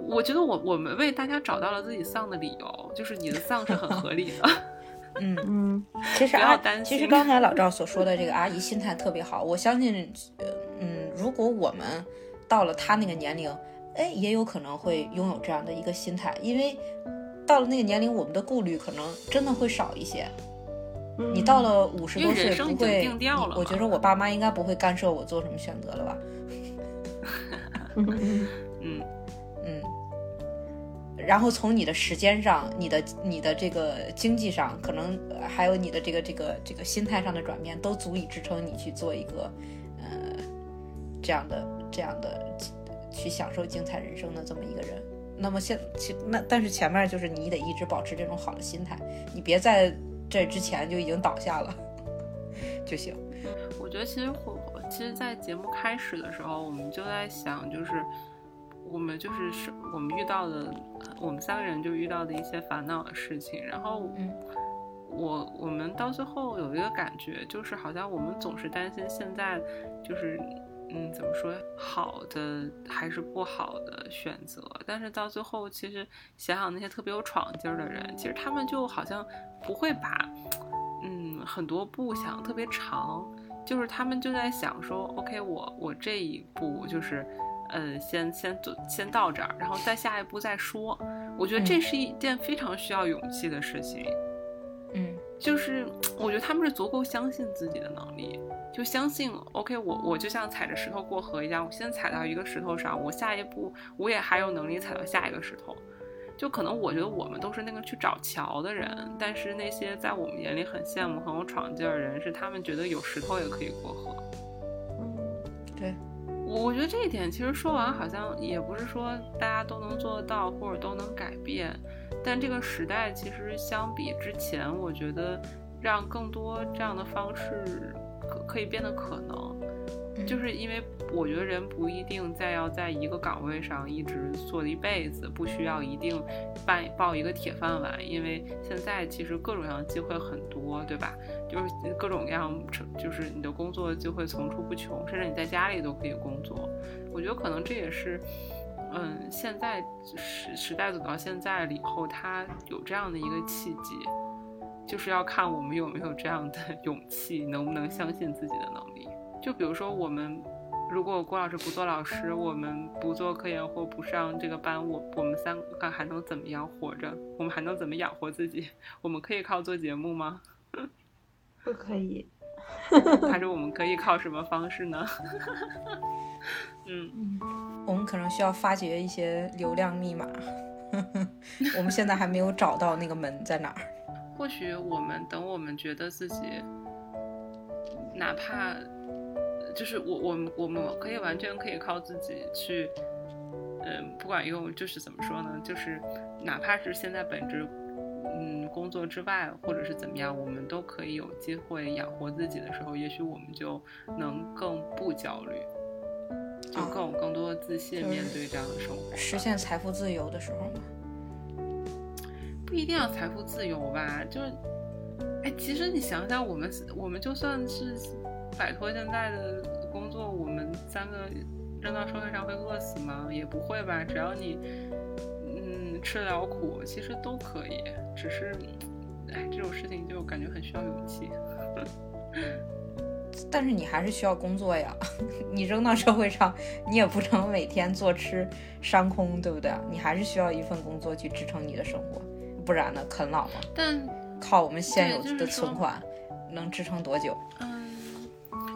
我觉得我我们为大家找到了自己丧的理由，就是你的丧是很合理的。嗯。嗯其实阿不要担，其实刚才老赵所说的这个阿姨心态特别好，我相信，呃嗯，如果我们到了她那个年龄，哎，也有可能会拥有这样的一个心态，因为到了那个年龄，我们的顾虑可能真的会少一些。嗯，你到了五十因为多岁，人生已经不会，定调了我觉得我爸妈应该不会干涉我做什么选择了吧？嗯嗯嗯，然后从你的时间上、你的你的这个经济上，可能还有你的这个这个这个心态上的转变，都足以支撑你去做一个呃这样的这样的去享受精彩人生的这么一个人。那么现其那但是前面就是你得一直保持这种好的心态，你别在这之前就已经倒下了就行。我觉得其实我其实，在节目开始的时候，我们就在想，就是我们就是是我们遇到的，我们三个人就遇到的一些烦恼的事情。然后，嗯，我我们到最后有一个感觉，就是好像我们总是担心现在就是嗯怎么说好的还是不好的选择，但是到最后其实想想那些特别有闯劲儿的人，其实他们就好像不会把嗯很多步想特别长。就是他们就在想说，OK，我我这一步就是，呃，先先先到这儿，然后再下一步再说。我觉得这是一件非常需要勇气的事情。嗯，就是我觉得他们是足够相信自己的能力，就相信 OK，我我就像踩着石头过河一样，我先踩到一个石头上，我下一步我也还有能力踩到下一个石头。就可能我觉得我们都是那个去找桥的人，但是那些在我们眼里很羡慕、很有闯劲儿的人，是他们觉得有石头也可以过河。我我觉得这一点其实说完好像也不是说大家都能做得到或者都能改变，但这个时代其实相比之前，我觉得让更多这样的方式可可以变得可能。就是因为我觉得人不一定再要在一个岗位上一直做一辈子，不需要一定办报一个铁饭碗。因为现在其实各种各样的机会很多，对吧？就是各种各样，就是你的工作机会层出不穷，甚至你在家里都可以工作。我觉得可能这也是，嗯，现在时时代走到现在了以后，它有这样的一个契机，就是要看我们有没有这样的 勇气，能不能相信自己的能力。就比如说，我们如果郭老师不做老师，我们不做科研或不上这个班，我我们三个还能怎么样活着？我们还能怎么养活自己？我们可以靠做节目吗？不可以。还是 我们可以靠什么方式呢？嗯，我们可能需要发掘一些流量密码。我们现在还没有找到那个门在哪儿。或许我们等我们觉得自己，哪怕。就是我我们我们可以完全可以靠自己去，嗯，不管用就是怎么说呢？就是哪怕是现在本职，嗯，工作之外，或者是怎么样，我们都可以有机会养活自己的时候，也许我们就能更不焦虑，就更有更多的自信面对这样的生活，实现财富自由的时候吗？不一定要财富自由吧，就是，哎，其实你想想，我们我们就算是。摆脱现在的工作，我们三个扔到社会上会饿死吗？也不会吧，只要你嗯吃得了苦，其实都可以。只是，哎，这种事情就感觉很需要勇气。但是你还是需要工作呀，你扔到社会上，你也不能每天坐吃山空，对不对？你还是需要一份工作去支撑你的生活，不然呢，啃老嘛。但靠我们现有的存款，能支撑多久？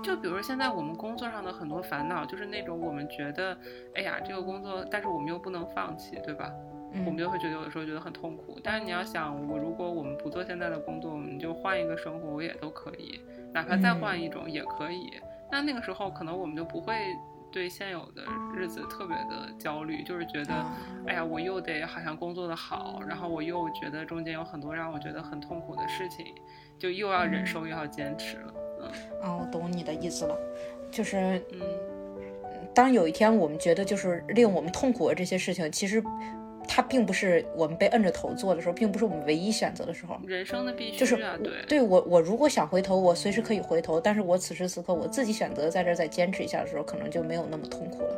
就比如现在我们工作上的很多烦恼，就是那种我们觉得，哎呀，这个工作，但是我们又不能放弃，对吧？我们就会觉得有的时候觉得很痛苦。但是你要想，我如果我们不做现在的工作，我们就换一个生活，我也都可以，哪怕再换一种也可以。那那个时候可能我们就不会对现有的日子特别的焦虑，就是觉得，哎呀，我又得好像工作的好，然后我又觉得中间有很多让我觉得很痛苦的事情，就又要忍受又要坚持了。啊，我懂你的意思了，就是，嗯，当有一天我们觉得就是令我们痛苦的这些事情，其实它并不是我们被摁着头做的时候，并不是我们唯一选择的时候。人生的必须就是对，对我我如果想回头，我随时可以回头，但是我此时此刻我自己选择在这儿再坚持一下的时候，可能就没有那么痛苦了。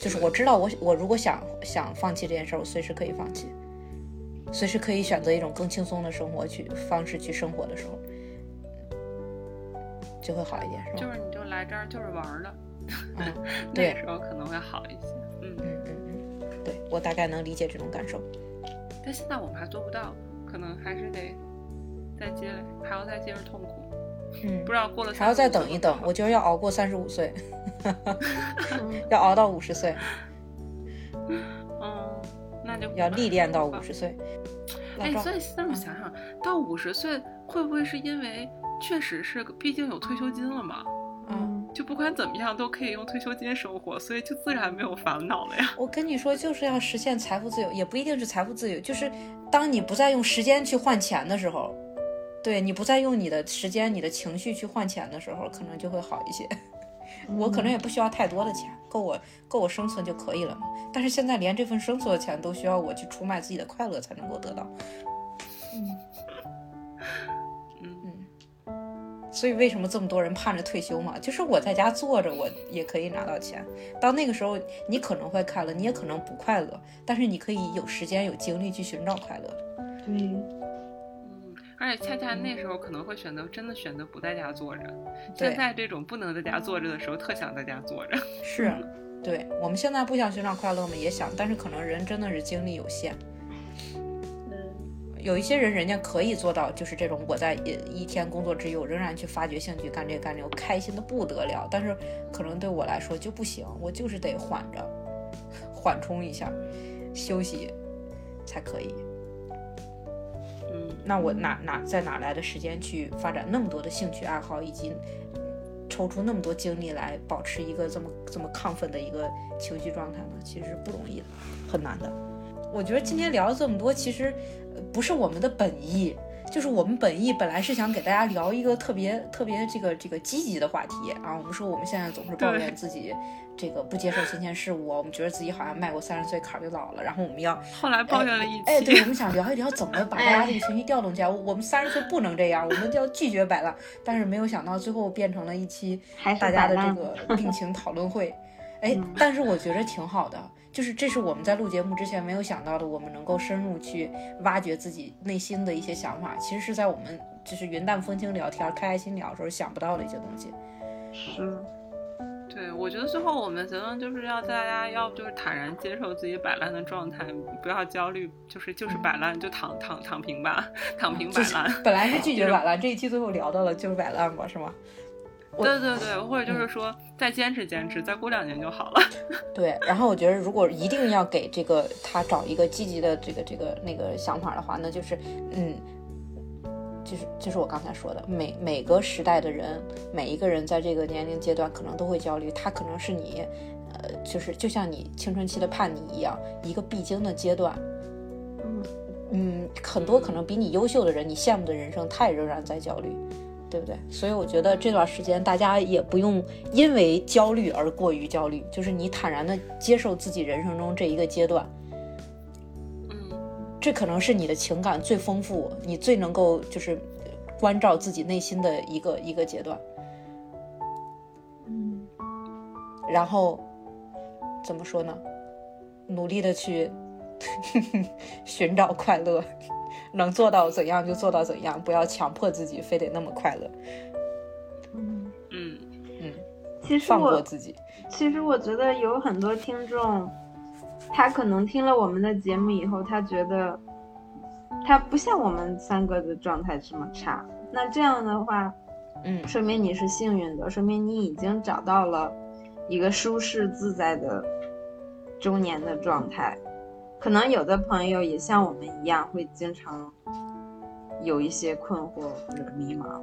就是我知道我我如果想想放弃这件事儿，我随时可以放弃，随时可以选择一种更轻松的生活去方式去生活的时候。就会好一点，是吧？就是你就来这儿就是玩儿的，嗯，那时候可能会好一些。嗯嗯嗯嗯，对我大概能理解这种感受。但现在我们还做不到，可能还是得再接，还要再接着痛苦。嗯，不知道过了还要再等一等。我觉得要熬过三十五岁，要熬到五十岁。嗯，那就要历练到五十岁。哎，所以现在我想想，到五十岁会不会是因为确实是，毕竟有退休金了嘛？嗯，就不管怎么样都可以用退休金生活，所以就自然没有烦恼了呀。我跟你说，就是要实现财富自由，也不一定是财富自由，就是当你不再用时间去换钱的时候，对你不再用你的时间、你的情绪去换钱的时候，可能就会好一些。我可能也不需要太多的钱，够我够我生存就可以了嘛。但是现在连这份生存的钱都需要我去出卖自己的快乐才能够得到。嗯所以为什么这么多人盼着退休嘛？就是我在家坐着，我也可以拿到钱。到那个时候，你可能会快乐，你也可能不快乐，但是你可以有时间、有精力去寻找快乐。对。嗯而且恰恰那时候可能会选择真的选择不在家坐着，现在这种不能在家坐着的时候，特想在家坐着。是，对我们现在不想寻找快乐嘛？也想，但是可能人真的是精力有限。有一些人，人家可以做到，就是这种我在一天工作之余，我仍然去发掘兴趣干这干这，我开心的不得了。但是可能对我来说就不行，我就是得缓着，缓冲一下，休息才可以。嗯那我哪哪在哪来的时间去发展那么多的兴趣爱好，以及抽出那么多精力来保持一个这么这么亢奋的一个情绪状态呢？其实是不容易的，很难的。我觉得今天聊了这么多，其实不是我们的本意。就是我们本意本来是想给大家聊一个特别特别这个这个积极的话题啊，我们说我们现在总是抱怨自己这个不接受新鲜事物，我们觉得自己好像迈过三十岁坎儿就老了，然后我们要后来抱怨了一期，哎，对，我们想聊一聊怎么把大家这个情绪调动起来。我们三十岁不能这样，我们就要拒绝摆烂，但是没有想到最后变成了一期大家的这个病情讨论会，哎，但是我觉着挺好的。就是这是我们在录节目之前没有想到的，我们能够深入去挖掘自己内心的一些想法，其实是在我们就是云淡风轻聊天、开开心聊的时候想不到的一些东西。是，对，我觉得最后我们结论就是要大家要不就是坦然接受自己摆烂的状态，不要焦虑，就是就是摆烂就躺躺躺平吧，躺平摆烂。本来是拒绝 摆烂，这一期最后聊到了就是摆烂吧，是吗？对对对，或者就是说再坚持坚持，再过两年就好了。对，然后我觉得如果一定要给这个他找一个积极的这个这个那个想法的话，那就是嗯，就是就是我刚才说的，每每个时代的人，每一个人在这个年龄阶段可能都会焦虑，他可能是你，呃，就是就像你青春期的叛逆一样，一个必经的阶段。嗯嗯，很多可能比你优秀的人，你羡慕的人生，他也仍然在焦虑。对不对？所以我觉得这段时间大家也不用因为焦虑而过于焦虑，就是你坦然的接受自己人生中这一个阶段，嗯，这可能是你的情感最丰富，你最能够就是关照自己内心的一个一个阶段，嗯，然后怎么说呢？努力的去 寻找快乐。能做到怎样就做到怎样，不要强迫自己非得那么快乐。嗯嗯嗯，其实放过自己。其实我觉得有很多听众，他可能听了我们的节目以后，他觉得他不像我们三个的状态这么差。那这样的话，嗯，说明你是幸运的，说明你已经找到了一个舒适自在的中年的状态。可能有的朋友也像我们一样，会经常有一些困惑或者迷茫，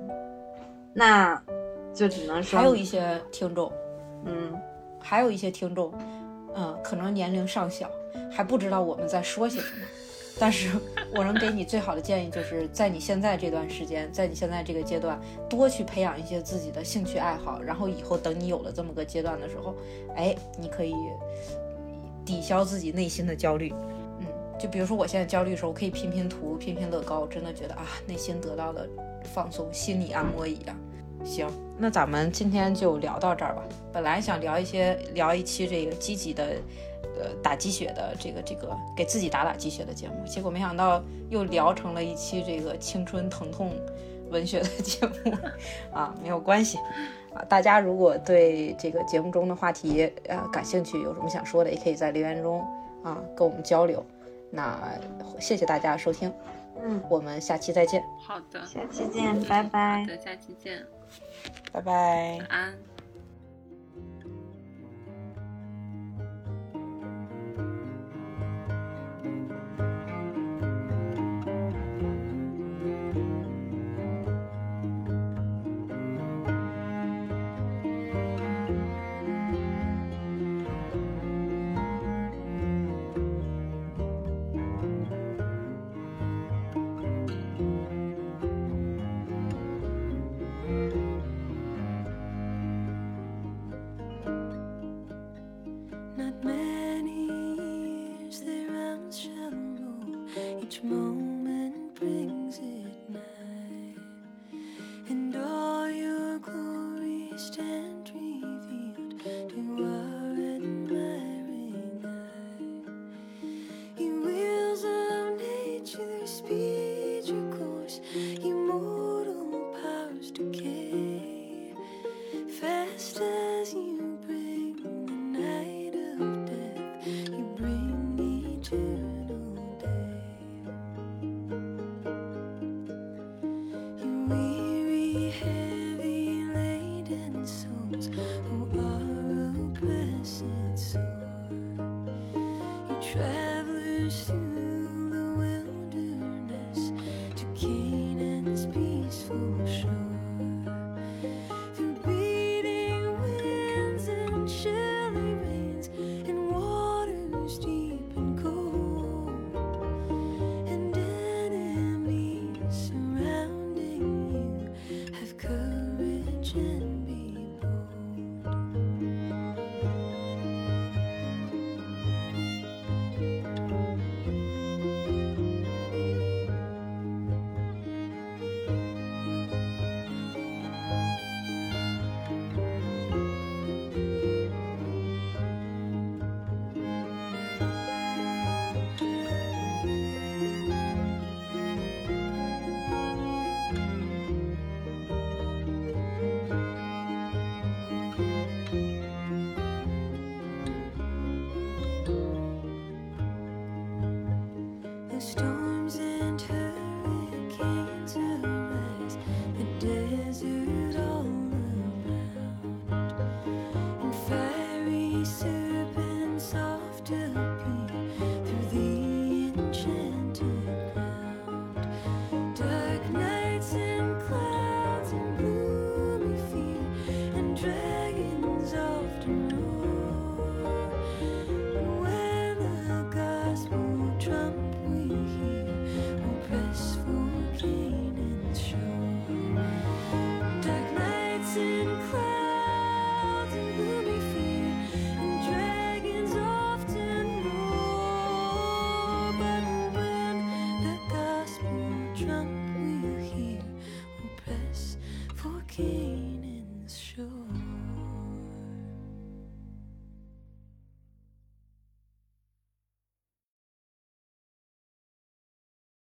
那就只能说还有一些听众，嗯，还有一些听众，嗯，可能年龄尚小，还不知道我们在说些什么。但是我能给你最好的建议，就是在你现在这段时间，在你现在这个阶段，多去培养一些自己的兴趣爱好，然后以后等你有了这么个阶段的时候，哎，你可以。抵消自己内心的焦虑，嗯，就比如说我现在焦虑的时候，我可以拼拼图、拼拼乐高，真的觉得啊，内心得到了放松，心理按摩一样。行，那咱们今天就聊到这儿吧。本来想聊一些，聊一期这个积极的，呃，打鸡血的这个这个给自己打打鸡血的节目，结果没想到又聊成了一期这个青春疼痛文学的节目 啊，没有关系。啊，大家如果对这个节目中的话题呃感兴趣，有什么想说的，也可以在留言中啊跟我们交流。那谢谢大家收听，嗯，我们下期再见。好的，下期见，拜拜。好的，下期见，拜拜。晚安。